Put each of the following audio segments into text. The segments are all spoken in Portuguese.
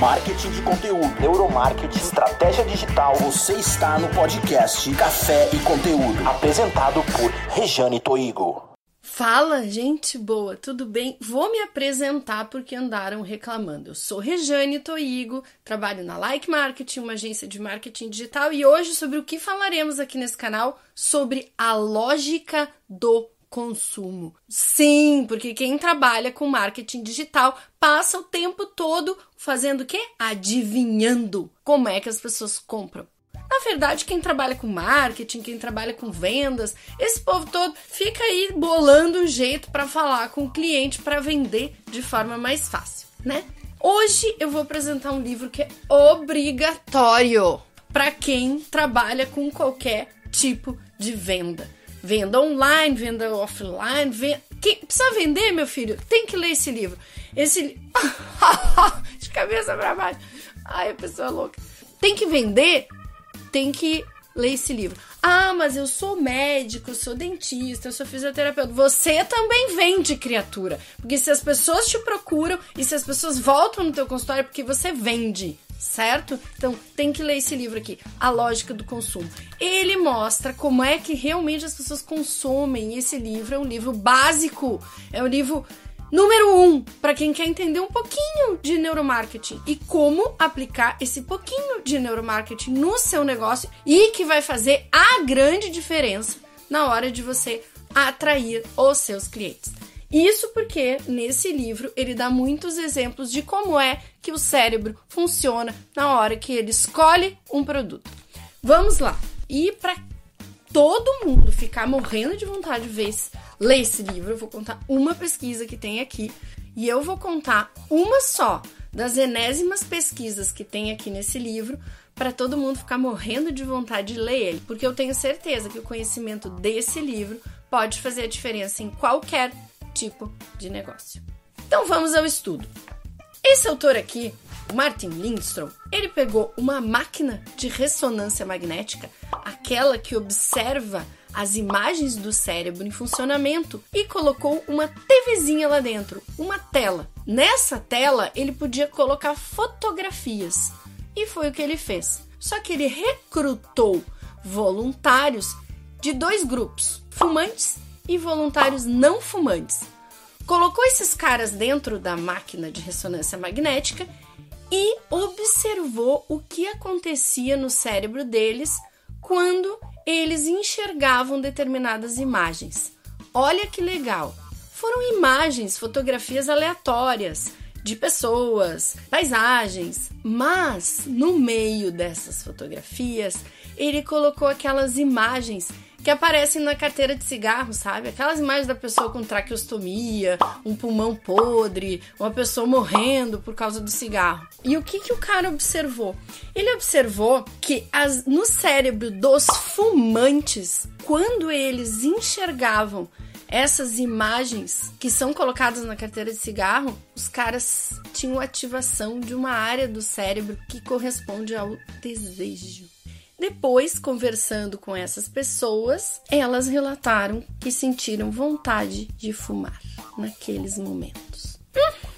marketing de conteúdo, neuromarketing, estratégia digital. Você está no podcast Café e Conteúdo, apresentado por Rejane Toigo. Fala, gente boa, tudo bem? Vou me apresentar porque andaram reclamando. Eu sou Rejane Toigo, trabalho na Like Marketing, uma agência de marketing digital, e hoje sobre o que falaremos aqui nesse canal sobre a lógica do consumo. Sim, porque quem trabalha com marketing digital passa o tempo todo fazendo o quê? Adivinhando como é que as pessoas compram. Na verdade, quem trabalha com marketing, quem trabalha com vendas, esse povo todo fica aí bolando um jeito para falar com o cliente para vender de forma mais fácil, né? Hoje eu vou apresentar um livro que é obrigatório para quem trabalha com qualquer tipo de venda. Venda online, venda offline, venda... Quem precisa vender, meu filho, tem que ler esse livro. Esse de cabeça para baixo. Ai, a pessoa é louca. Tem que vender, tem que ler esse livro. Ah, mas eu sou médico, eu sou dentista, eu sou fisioterapeuta. Você também vende, criatura. Porque se as pessoas te procuram e se as pessoas voltam no teu consultório é porque você vende certo? Então tem que ler esse livro aqui, A Lógica do Consumo. Ele mostra como é que realmente as pessoas consomem. Esse livro é um livro básico, é um livro número um para quem quer entender um pouquinho de neuromarketing e como aplicar esse pouquinho de neuromarketing no seu negócio e que vai fazer a grande diferença na hora de você atrair os seus clientes. Isso porque nesse livro ele dá muitos exemplos de como é que o cérebro funciona na hora que ele escolhe um produto. Vamos lá. E para todo mundo ficar morrendo de vontade de ver, ler esse livro, eu vou contar uma pesquisa que tem aqui e eu vou contar uma só das enésimas pesquisas que tem aqui nesse livro para todo mundo ficar morrendo de vontade de ler ele, porque eu tenho certeza que o conhecimento desse livro pode fazer a diferença em qualquer tipo de negócio. Então vamos ao estudo. Esse autor aqui, Martin Lindstrom, ele pegou uma máquina de ressonância magnética, aquela que observa as imagens do cérebro em funcionamento e colocou uma TVzinha lá dentro, uma tela. Nessa tela ele podia colocar fotografias e foi o que ele fez. Só que ele recrutou voluntários de dois grupos, fumantes e voluntários não fumantes. Colocou esses caras dentro da máquina de ressonância magnética e observou o que acontecia no cérebro deles quando eles enxergavam determinadas imagens. Olha que legal! Foram imagens, fotografias aleatórias de pessoas, paisagens, mas no meio dessas fotografias ele colocou aquelas imagens que aparecem na carteira de cigarro, sabe? Aquelas imagens da pessoa com traqueostomia, um pulmão podre, uma pessoa morrendo por causa do cigarro. E o que, que o cara observou? Ele observou que as, no cérebro dos fumantes, quando eles enxergavam essas imagens que são colocadas na carteira de cigarro, os caras tinham ativação de uma área do cérebro que corresponde ao desejo. Depois, conversando com essas pessoas, elas relataram que sentiram vontade de fumar naqueles momentos. Hum,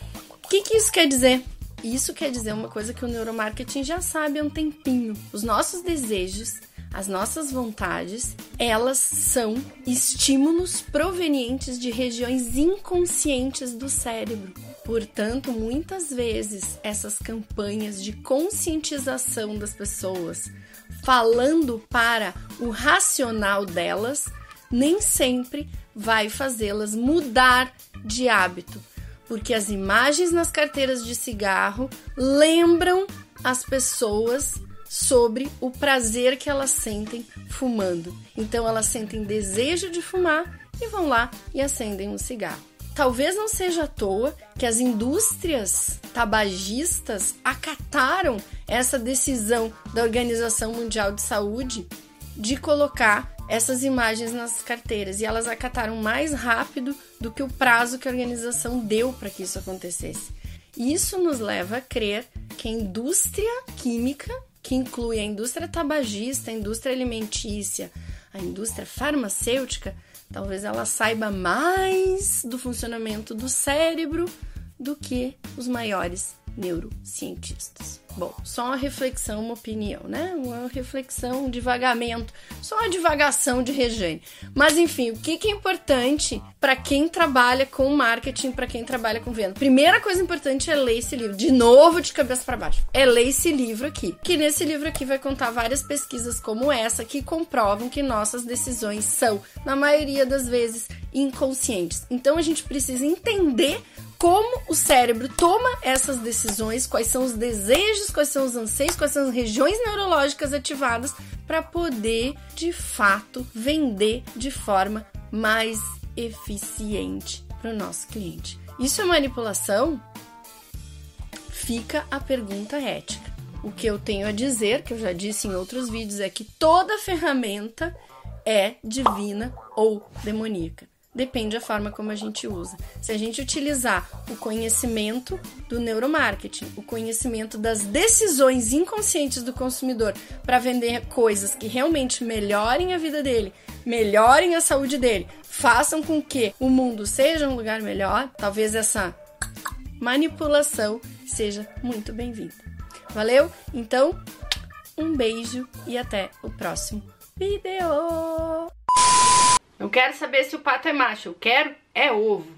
o que, que isso quer dizer? Isso quer dizer uma coisa que o neuromarketing já sabe há um tempinho. Os nossos desejos, as nossas vontades, elas são estímulos provenientes de regiões inconscientes do cérebro. Portanto, muitas vezes essas campanhas de conscientização das pessoas, falando para o racional delas, nem sempre vai fazê-las mudar de hábito, porque as imagens nas carteiras de cigarro lembram as pessoas sobre o prazer que elas sentem fumando. Então elas sentem desejo de fumar e vão lá e acendem um cigarro. Talvez não seja à toa que as indústrias tabagistas acataram essa decisão da Organização Mundial de Saúde de colocar essas imagens nas carteiras e elas acataram mais rápido do que o prazo que a organização deu para que isso acontecesse. Isso nos leva a crer que a indústria química, que inclui a indústria tabagista, a indústria alimentícia, a indústria farmacêutica, Talvez ela saiba mais do funcionamento do cérebro do que os maiores neurocientistas. Bom, só uma reflexão, uma opinião, né? Uma reflexão, um divagamento, só uma divagação de Rejane. Mas enfim, o que, que é importante para quem trabalha com marketing, para quem trabalha com venda? Primeira coisa importante é ler esse livro, de novo de cabeça para baixo. É ler esse livro aqui, que nesse livro aqui vai contar várias pesquisas como essa que comprovam que nossas decisões são, na maioria das vezes, inconscientes. Então a gente precisa entender como o cérebro toma essas decisões, quais são os desejos, quais são os anseios, quais são as regiões neurológicas ativadas para poder, de fato, vender de forma mais eficiente para o nosso cliente. Isso é manipulação? Fica a pergunta ética. O que eu tenho a dizer, que eu já disse em outros vídeos, é que toda ferramenta é divina ou demoníaca. Depende da forma como a gente usa. Se a gente utilizar o conhecimento do neuromarketing, o conhecimento das decisões inconscientes do consumidor para vender coisas que realmente melhorem a vida dele, melhorem a saúde dele, façam com que o mundo seja um lugar melhor, talvez essa manipulação seja muito bem-vinda. Valeu? Então, um beijo e até o próximo vídeo! Não quero saber se o pato é macho, eu quero é ovo.